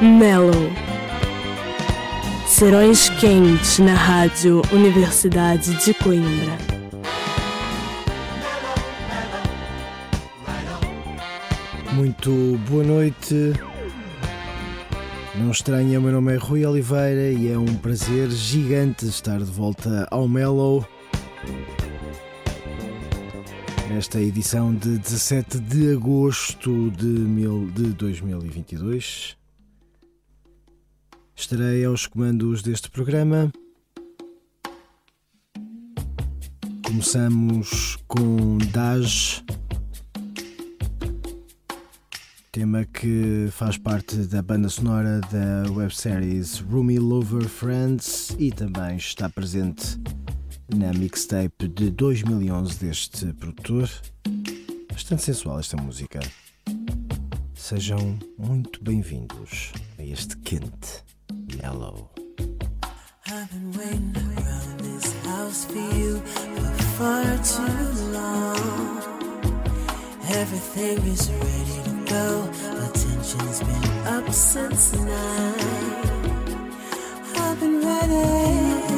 Mellow. Serões quentes na Rádio Universidade de Coimbra. Muito boa noite. Não estranha, meu nome é Rui Oliveira e é um prazer gigante estar de volta ao Mellow. Nesta edição de 17 de agosto de, mil, de 2022. Estarei aos comandos deste programa. Começamos com Daj, tema que faz parte da banda sonora da websérie Roomy Lover Friends e também está presente na mixtape de 2011 deste produtor. Bastante sensual esta música. Sejam muito bem-vindos a este quente Mellow. I've been waiting around this house for you for far too long. Everything is ready to go. Attention's been up since nine. I've been ready.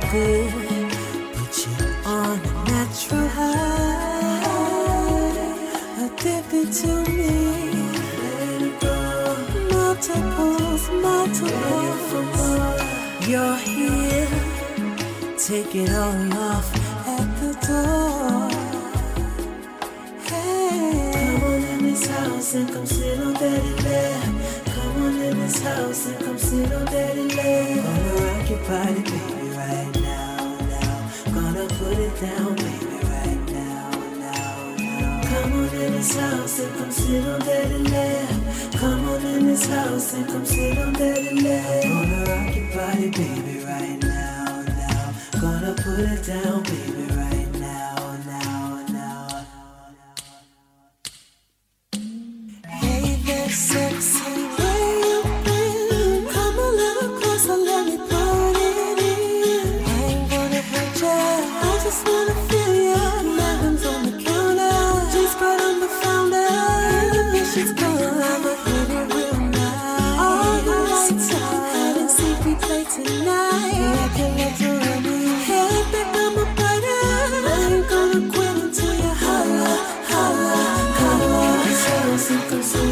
good, put you on a natural high. Addicted to me, let it go. Multiples, multiples. You're here, take it all off at the door. Hey, come on in this house and come sit on daddy lap. Come on in this house and come sit on daddy lap. Gonna rock your body, baby, down, baby, right now, now, now. Come on in this house and come sit on daddy lap. Come on in this house and come sit on daddy lap. Gonna rock your body, baby, right now, now. Gonna put it down, baby, Sucker, sucker.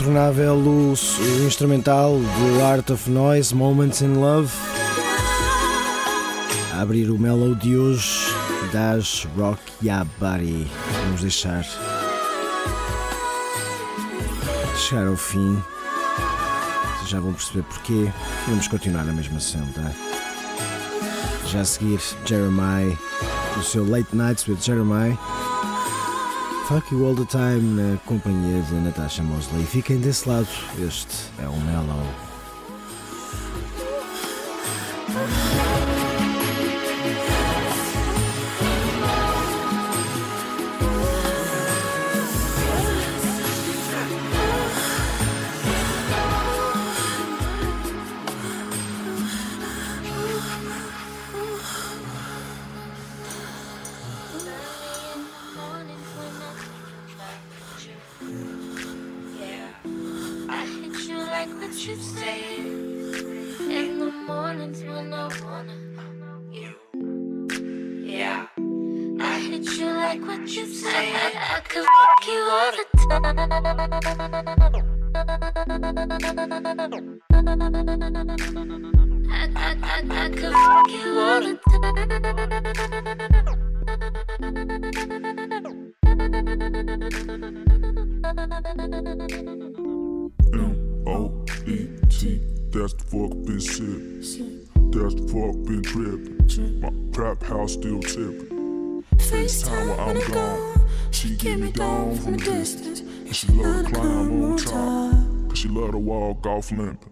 Incontornável o, instrumental de Art of Noise, Moments in Love. A abrir o mellow de hoje das Rock Ya Buddy. Vamos deixar chegar ao fim. Vocês já vão perceber porquê. Vamos continuar na mesma tá? Já a seguir, Jeremiah, o seu Late Nights with Jeremiah. Fuck You All The Time na companhia de Natasha Mosley. Fiquem desse lado, este é o Mellow. M-O-E-T, that's the fuck been sick. That's the fuck been trippin'. My trap house still tippin'. FaceTime when I'm gone. She get me down from the distance. And she love to climb on top. Cause she love to walk off limp.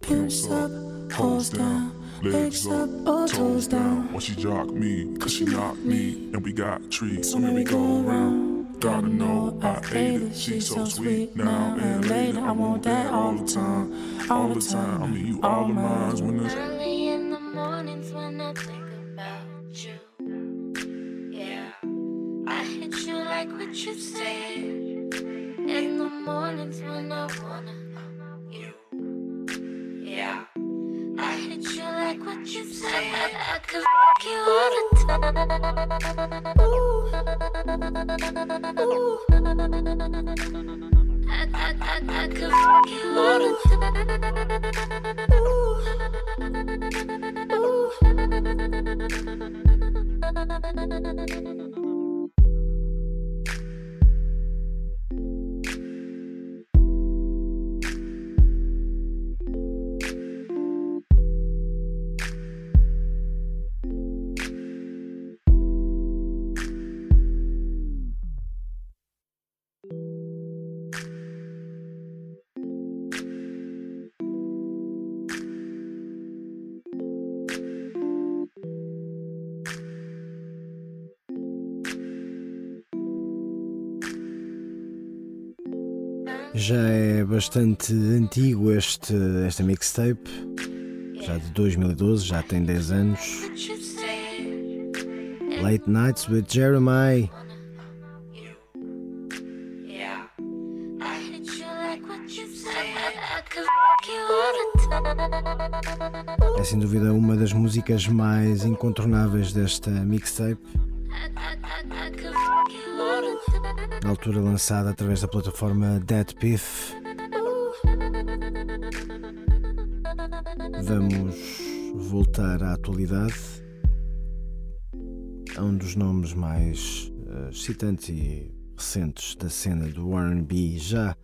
Pimps up, hoes down. Legs up, toes down. While she jock me, cause she knock me. And we got trees, so here we go around. Gotta know I ate it, she's so sweet now and later. I want that all the time, all the time. I mean, you all of mine when it's you. I, could fuck you all the time. Ooh. Ooh. I, I, I, I you all the time. Ooh. Ooh. Já é bastante antigo este, esta mixtape, já de 2012, já tem 10 anos. Late Nights with Jeremiah. É sem dúvida uma das músicas mais incontornáveis desta mixtape na altura lançada através da plataforma Dead Piff. Vamos voltar à atualidade a um dos nomes mais uh, excitantes e recentes da cena do R&B já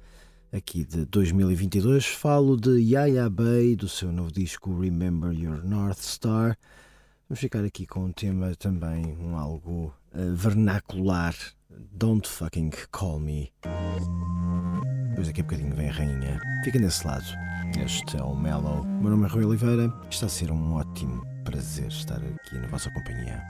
aqui de 2022. Falo de Yaya Bay do seu novo disco Remember Your North Star. Vamos ficar aqui com um tema também um algo vernacular Don't fucking call me. Depois daqui a bocadinho vem a rainha. Fica nesse lado. Este é o Mellow. Meu nome é Rui Oliveira. Está a ser um ótimo prazer estar aqui na vossa companhia.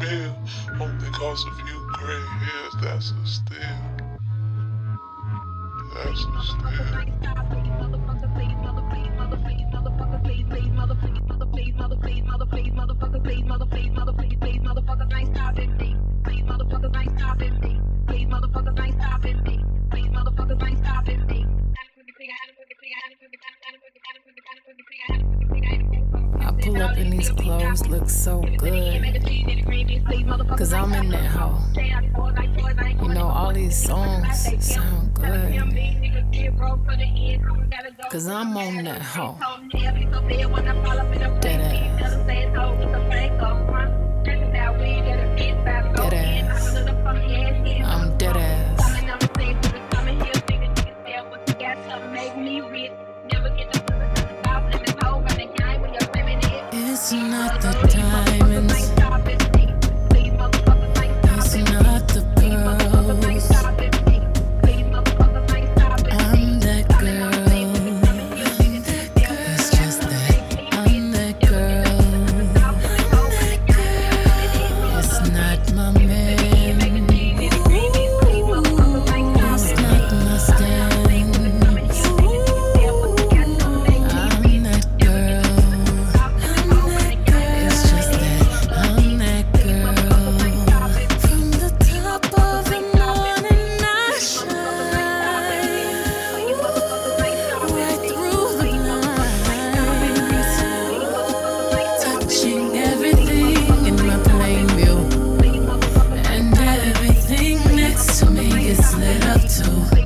Only because a few gray hairs, that's a steal. That's a steal. Please motherfuckers ain't stopping me. Please motherfuckers ain't stopping me. Please motherfuckers ain't stopping me. Pull up in these clothes, look so good. Cause I'm in that hoe. You know, all these songs sound good. Cause I'm on that hoe. Dead ass. Dead ass. I'm dead ass. to me, it's lit up too.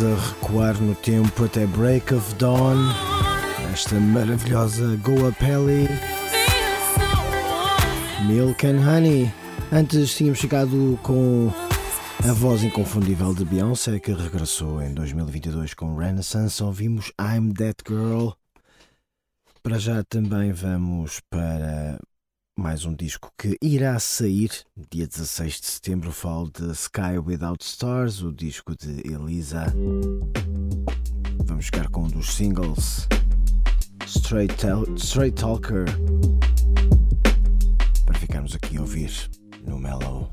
A recuar no tempo até Break of Dawn. Esta maravilhosa Go Up Ellie. Milk and Honey. Antes tínhamos chegado com a voz inconfundível de Beyoncé que regressou em 2022 com Renaissance. Ouvimos I'm That Girl. Para já também vamos para mais um disco que irá sair dia 16 de setembro. Falo de Sky Without Stars, o disco de Elisa. Vamos ficar com um dos singles Straight, Straight Talker para ficarmos aqui a ouvir no Mellow.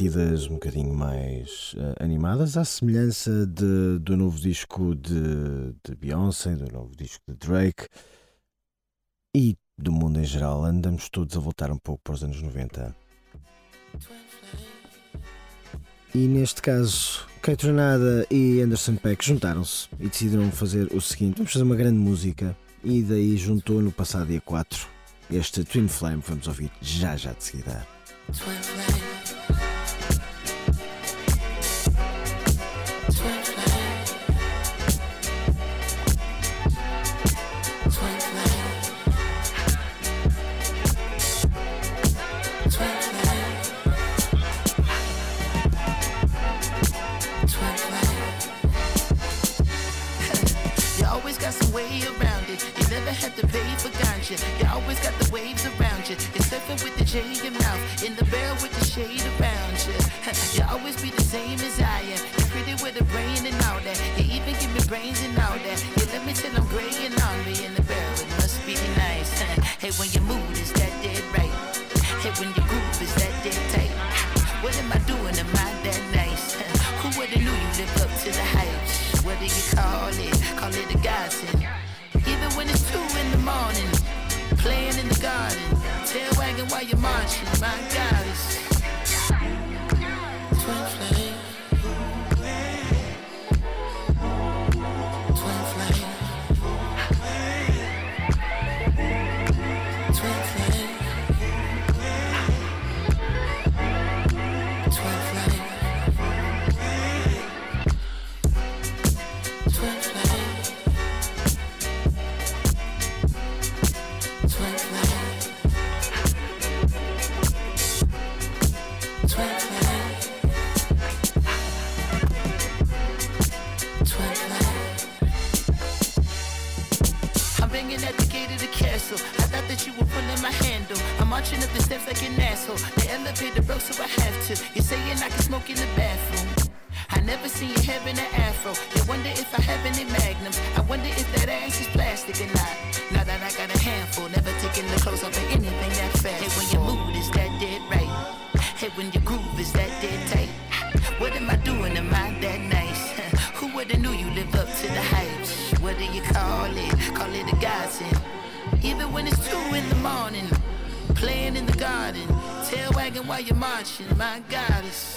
Batidas um bocadinho mais uh, animadas, à semelhança de, do novo disco de, de Beyoncé, do novo disco de Drake e do mundo em geral. Andamos todos a voltar um pouco para os anos 90. E neste caso, Kate Renada e Anderson Peck juntaram-se e decidiram fazer o seguinte: vamos fazer uma grande música. E daí juntou no passado dia 4 este Twin Flame. Vamos ouvir já já de seguida. Twin Flame. many magnums. I wonder if that ass is plastic or not. Now that I got a handful, never taking the clothes off of anything that fast. Hey, when your mood is that dead right. Hey, when your groove is that dead tight. What am I doing? Am I that nice? Who would've knew you live up to the hype? What do you call it? Call it a godsend. Even when it's two in the morning, playing in the garden, tail wagging while you're marching. My goddess.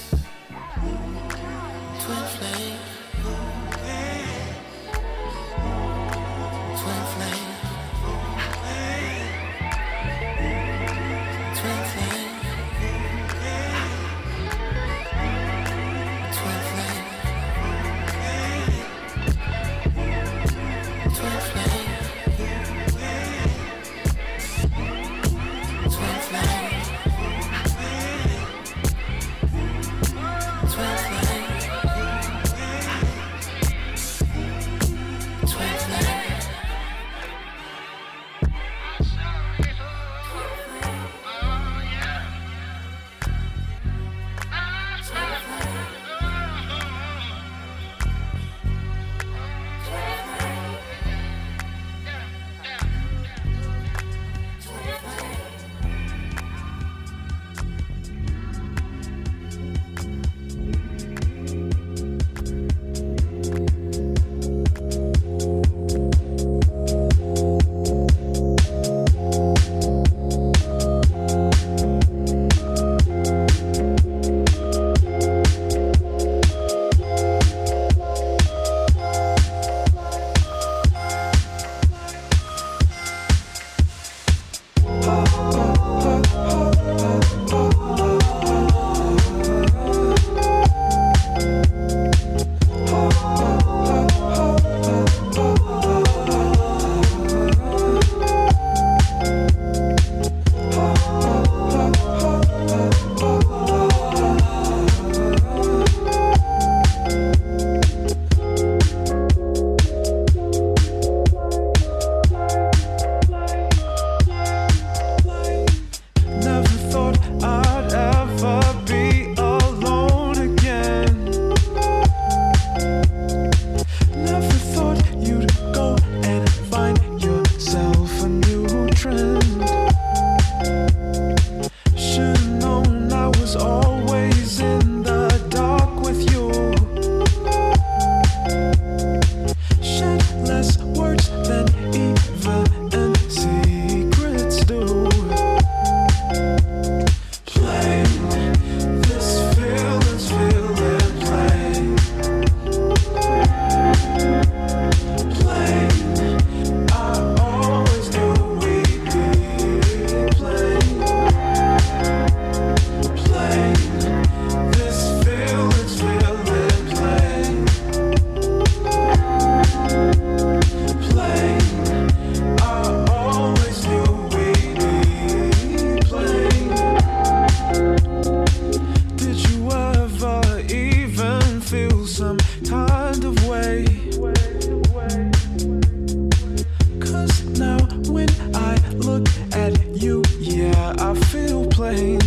look at you, yeah, I feel plain.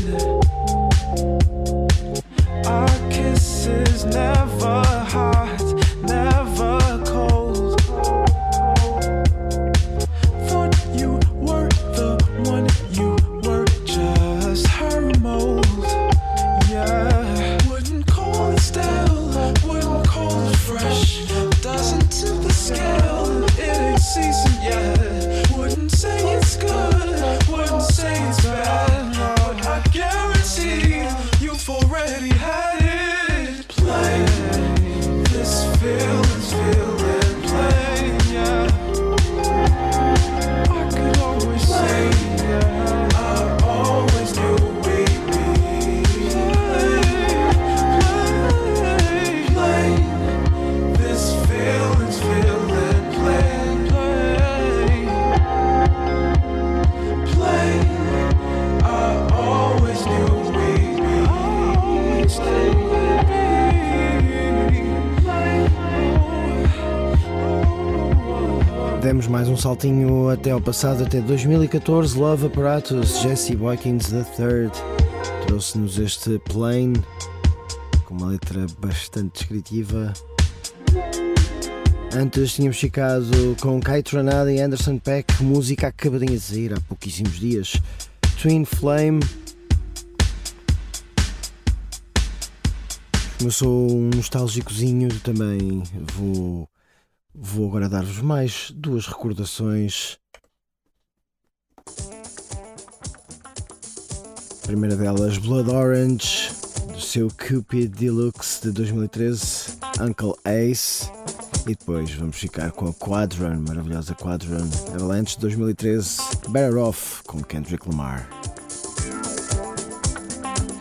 Até ao passado, até 2014. Love Apparatus, Jesse Boykins III trouxe-nos este Plane com uma letra bastante descritiva. Antes tínhamos ficado com Kai Tranada e Anderson Peck, música acabadinha de sair há pouquíssimos dias. Twin Flame. Como eu sou um nostálgicozinho, também vou Vou agora dar-vos mais duas recordações. A primeira delas, Blood Orange, do seu Cupid Deluxe de 2013, Uncle Ace. E depois vamos ficar com a Quadron, maravilhosa Quadron, Avalanche de 2013, Better Off, com Kendrick Lamar.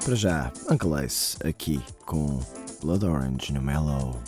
Para já, Uncle Ace, aqui com Blood Orange no Mellow.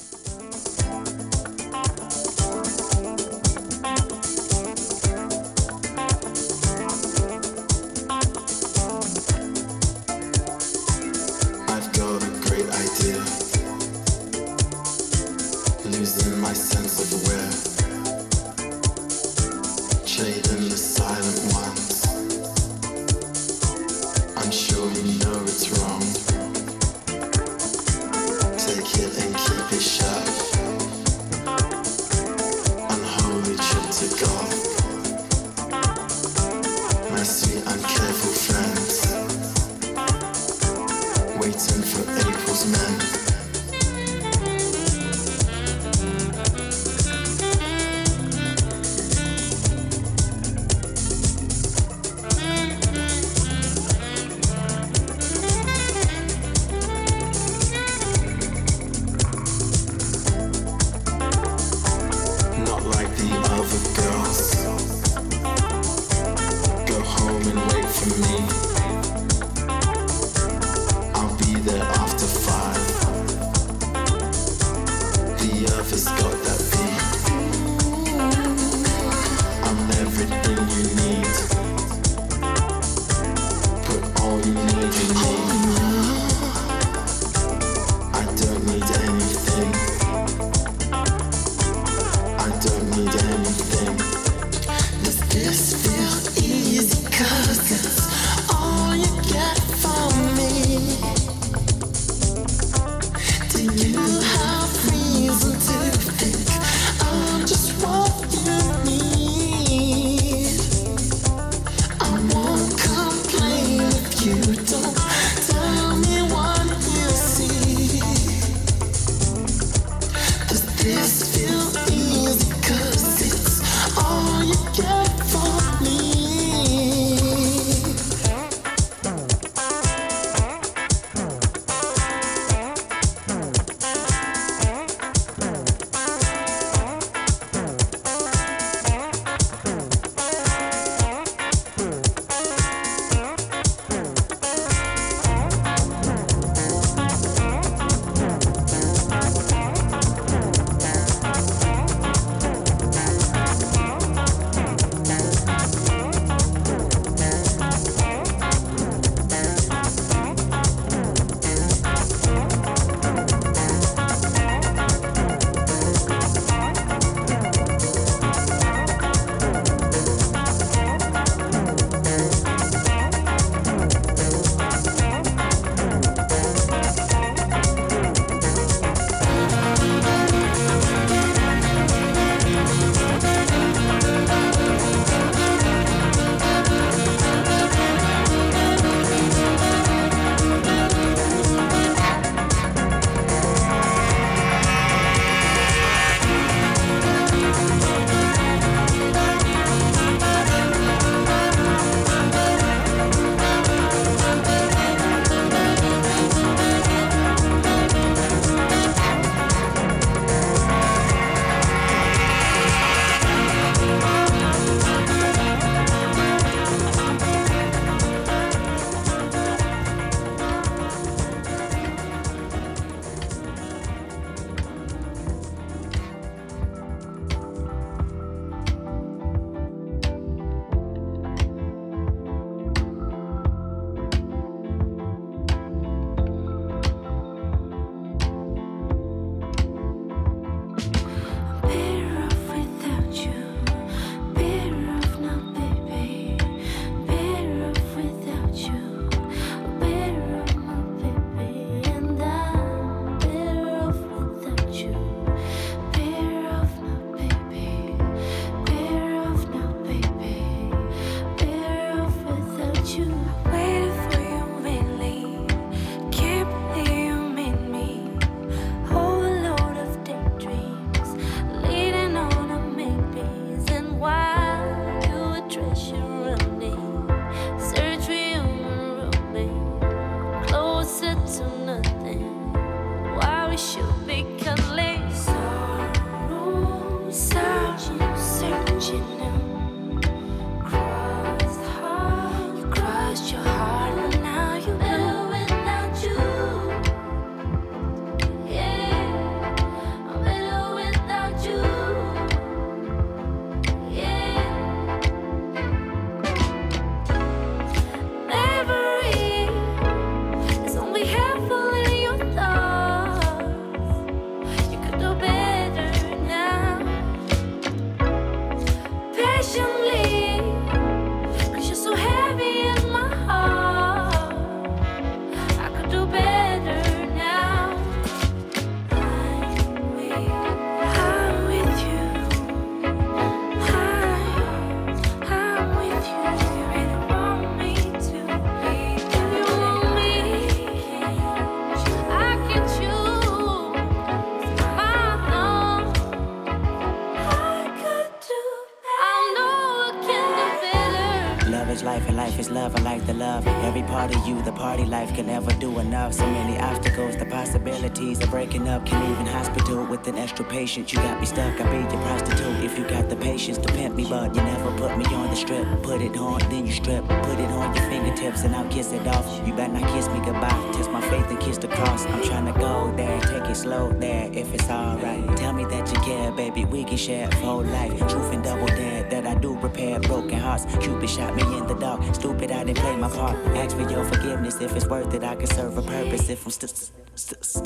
You got me stuck. I'll be your prostitute if you got the patience to pimp me, but you never put me on the strip. Put it on, then you strip. Put it on your fingertips and I'll kiss it off. You better not kiss me goodbye. Test my faith and kiss the cross. I'm trying to go there, take it slow there if it's alright. Tell me that you care, baby. We can share full life. Truth and double dare that I do repair broken hearts. Cupid shot me in the dark. Stupid, I didn't play my part. Ask for your forgiveness if it's worth it. I can serve a purpose if I'm st- st-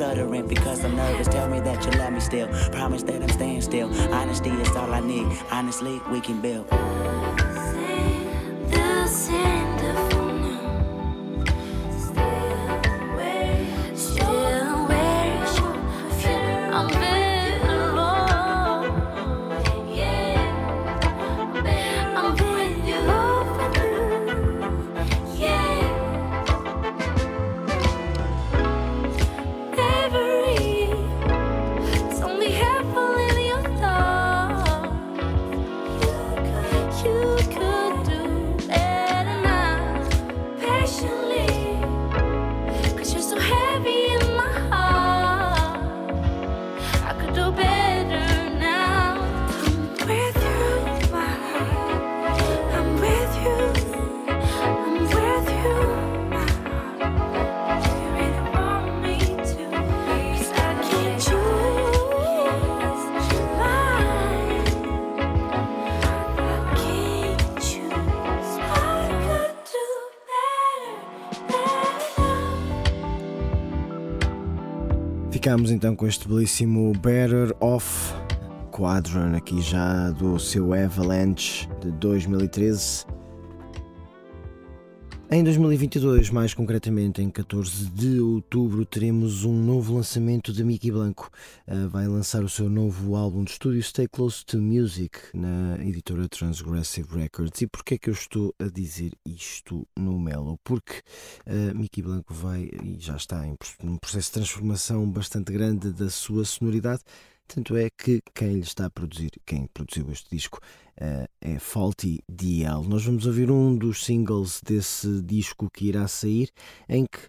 stuttering because I'm nervous. Tell me that you love me still. Promise that I'm staying still. Honesty is all I need. Honestly, we can build. Ficámos então com este belíssimo Better Off Quadrant, aqui já do seu Avalanche de 2013. Em 2022, mais concretamente em 14 de outubro, teremos um novo lançamento de Mickey Blanco. Uh, vai lançar o seu novo álbum de estúdio Stay Close to Music na editora Transgressive Records. E porquê é que eu estou a dizer isto no Melo? Porque uh, Mickey Blanco vai e já está em um processo de transformação bastante grande da sua sonoridade. Tanto é que quem lhe está a produzir, quem produziu este disco, uh, é Faulty DL. Nós vamos ouvir um dos singles desse disco que irá sair, em que,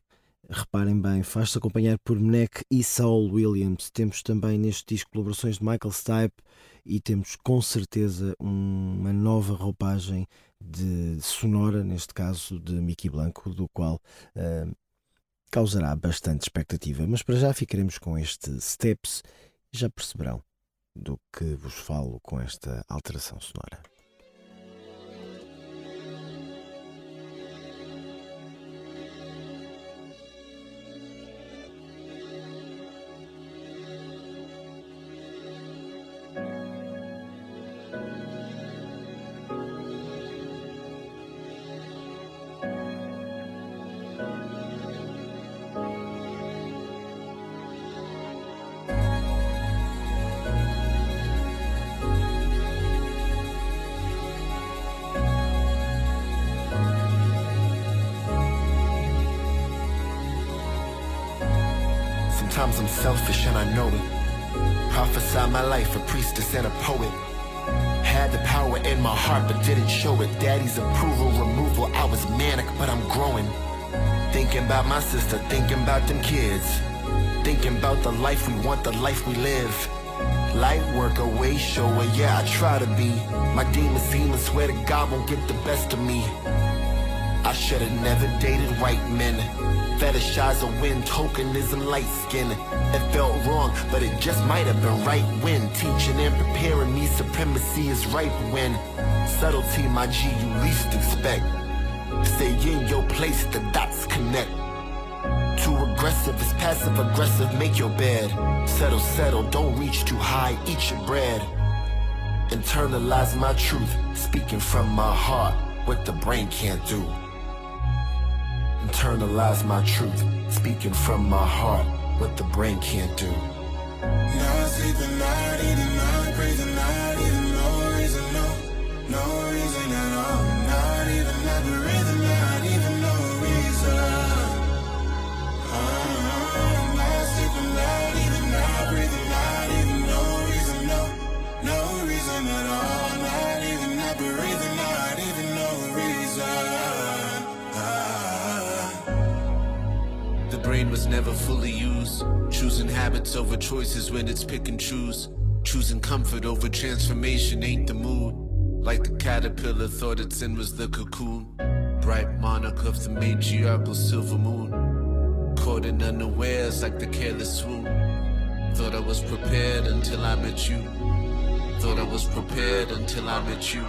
reparem bem, faz-se acompanhar por Mnek e Saul Williams. Temos também neste disco colaborações de Michael Stipe e temos com certeza uma nova roupagem de sonora, neste caso de Mickey Blanco, do qual uh, causará bastante expectativa. Mas para já ficaremos com este Steps já perceberão do que vos falo com esta alteração sonora. Life, a and a poet. Had the power in my heart but didn't show it. Daddy's approval, removal, I was manic, but I'm growing. Thinking about my sister, thinking about them kids. Thinking about the life we want, the life we live. Light work away, show shower, yeah, I try to be. My demons seem swear to God won't get the best of me. I should've never dated white men. Fetishize a win, tokenism, light skin. It felt wrong, but it just might have been right when teaching and preparing me supremacy is right when subtlety, my G, you least expect. Stay in your place, the dots connect. Too aggressive is passive aggressive, make your bed. Settle, settle, don't reach too high, eat your bread. Internalize my truth, speaking from my heart, what the brain can't do. Internalize my truth, speaking from my heart, what the brain can't do. Sleeping, not eating, not brain was never fully used. Choosing habits over choices when it's pick and choose. Choosing comfort over transformation ain't the mood. Like the caterpillar thought its end was the cocoon. Bright monarch of the matriarchal silver moon. Caught in unawares like the careless swoon. Thought I was prepared until I met you. Thought I was prepared until I met you.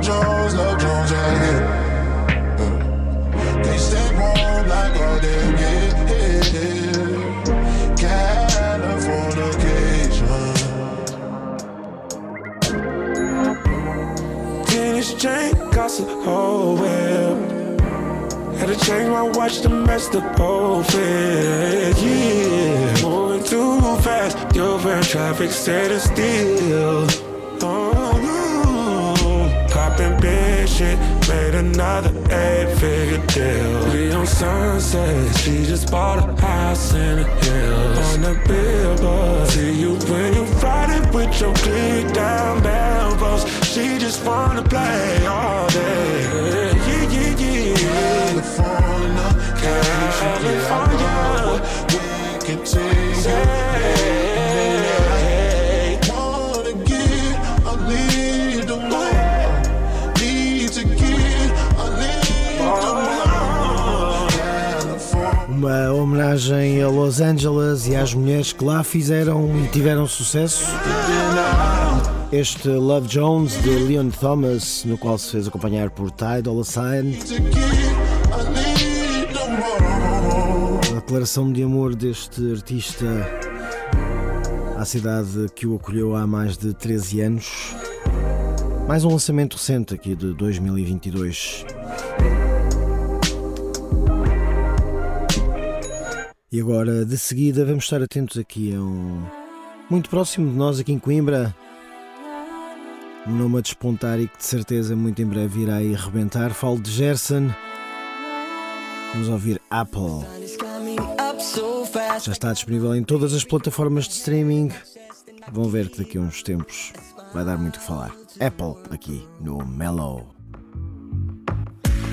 Love Jones, love Jones, yeah, yeah. Can't stay warm like all day, yeah, yeah. Californication. Tennis chain a whole whip. Had to change my watch to match the whole fit. Yeah, moving too fast. Your van traffic standing still. Made another eight-figure deal. We on sunset, she just bought a house in the hills. On the billboard, see you when you riding with your click down elbows. She just wanna play all day. Yeah, yeah, yeah. California, California. we continue. Wanna Uma homenagem a Los Angeles e às mulheres que lá fizeram e tiveram sucesso. Este Love Jones de Leon Thomas, no qual se fez acompanhar por Ty Dolla Sign. A declaração de amor deste artista à cidade que o acolheu há mais de 13 anos. Mais um lançamento recente aqui de 2022. E agora, de seguida, vamos estar atentos aqui a um. Muito próximo de nós, aqui em Coimbra. Um nome a despontar e que de certeza muito em breve irá aí arrebentar. Falo de Gerson. Vamos ouvir Apple. Já está disponível em todas as plataformas de streaming. Vão ver que daqui a uns tempos vai dar muito o que falar. Apple aqui no Mellow.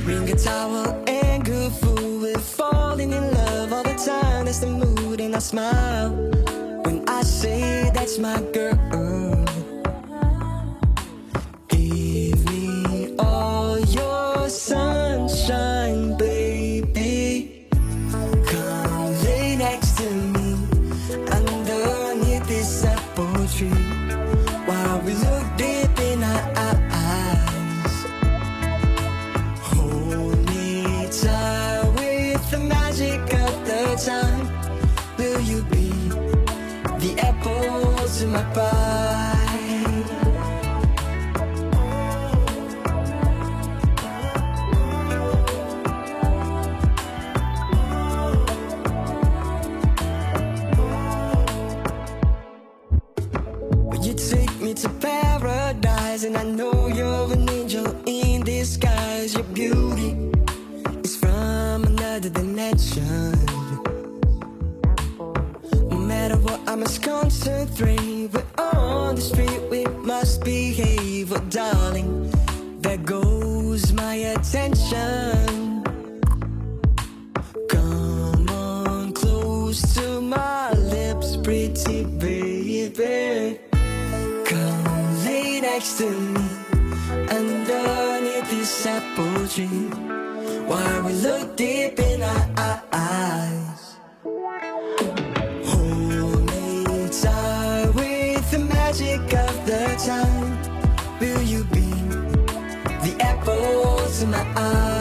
Ring a towel and good food. We're falling in love all the time. That's the mood, and I smile when I say that's my girl. And I know you're an angel in disguise. Your beauty is from another dimension. No matter what, I must concentrate. The street, we must behave. Oh, darling, there goes my attention. Come on close to my lips, pretty baby. Come lay next to me underneath this apple tree while we look deep in our eyes. I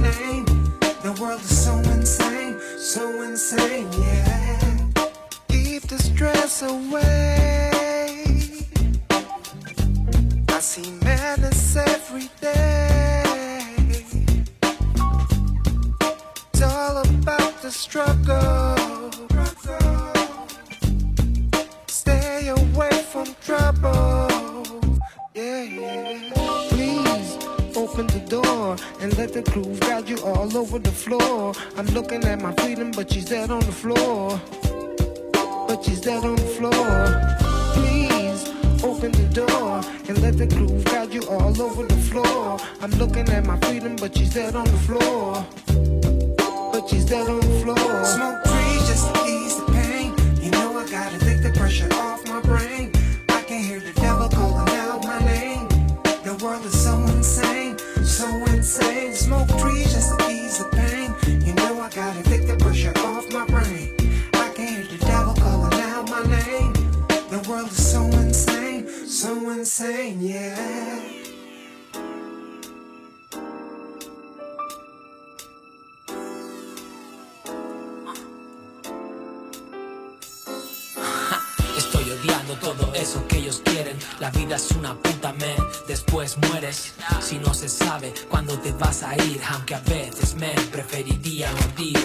name. The world is so insane, so insane, yeah. Keep the stress away. I see madness every day. It's all about the struggle. And let the groove guide you all over the floor. I'm looking at my freedom, but she's dead on the floor. But she's dead on the floor. Please open the door and let the groove guide you all over the floor. I'm looking at my freedom, but she's dead on the floor. But she's dead on the floor. Smoke trees just to ease the pain. You know I gotta take the pressure off my brain. I can hear the Smoke trees La vida es una puta me, después mueres. Si no se sabe cuándo te vas a ir, aunque a veces me preferiría morir.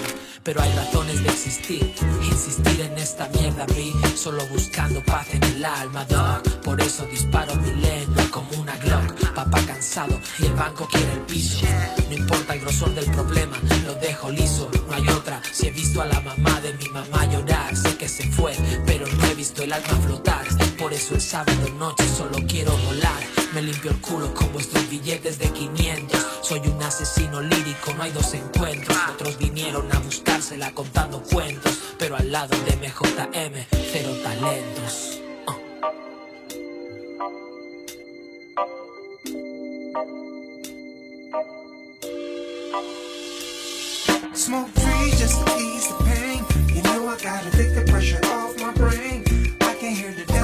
pero hay razones de existir. Insistir en esta mierda, vi, solo buscando paz en el alma, dog. Por eso disparo mi lengua como una Glock. Papá cansado y el banco quiere el piso. No importa el grosor del problema, lo dejo liso. No hay otra. Si he visto a la mamá de mi mamá llorar, sé que se fue, pero no he visto el alma flotar. Eso el sábado noche solo quiero volar. Me limpio el culo con vuestros billetes de 500. Soy un asesino lírico, no hay dos encuentros. Otros vinieron a buscársela contando cuentos, pero al lado de MJM, cero talentos. Smoke trees just to ease the pain. You know I gotta take the pressure off my brain. I can hear the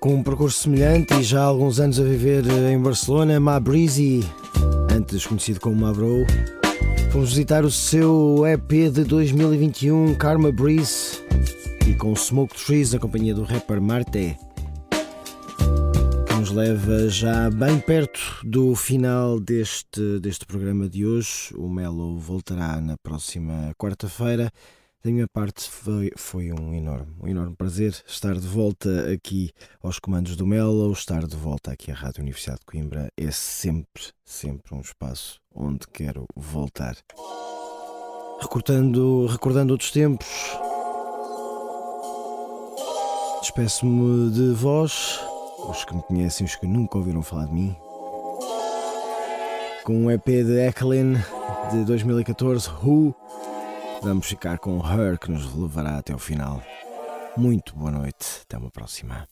Com um percurso semelhante e já há alguns anos a viver eh, em Barcelona, Ma Breezy, antes conhecido como Ma Bro, fomos visitar o seu EP de 2021, Karma Breeze, e com Smoke Trees, na companhia do rapper Marte, que nos leva já bem perto do final deste, deste programa de hoje. O Melo voltará na próxima quarta-feira. Da minha parte foi, foi um enorme, um enorme prazer estar de volta aqui aos comandos do Melo, estar de volta aqui à Rádio Universidade de Coimbra é sempre, sempre um espaço onde quero voltar. Recordando, recordando outros tempos, despeço-me de vós, os que me conhecem, os que nunca ouviram falar de mim, com um EP de Ekelin de 2014, Who. Vamos ficar com Her que nos levará até o final. Muito boa noite, até uma próxima.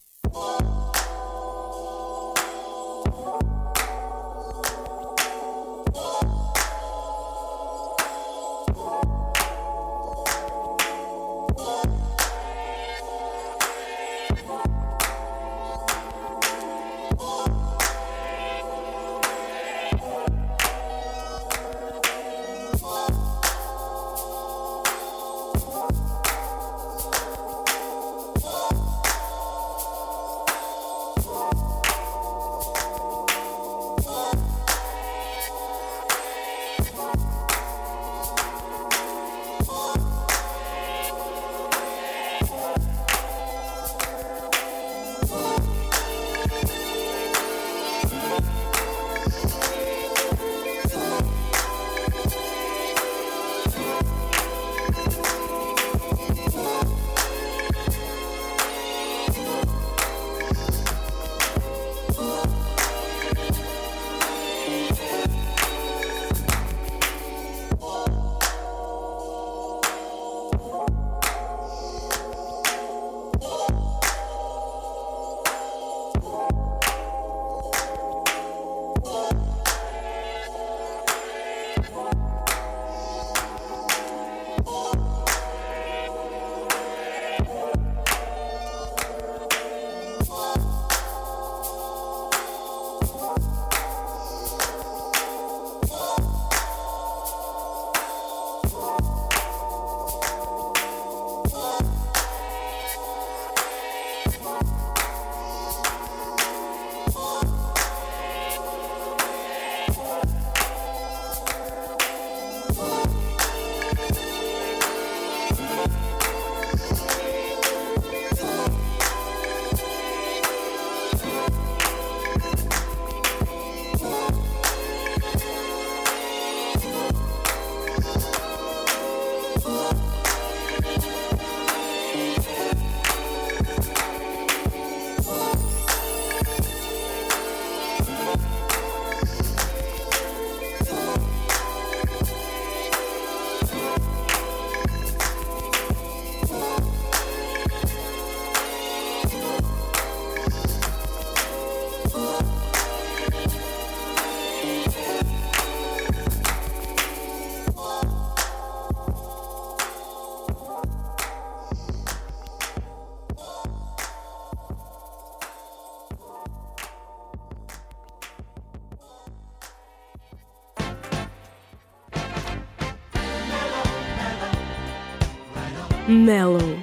Mellow.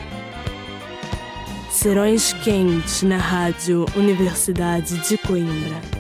Serões quentes na Rádio Universidade de Coimbra.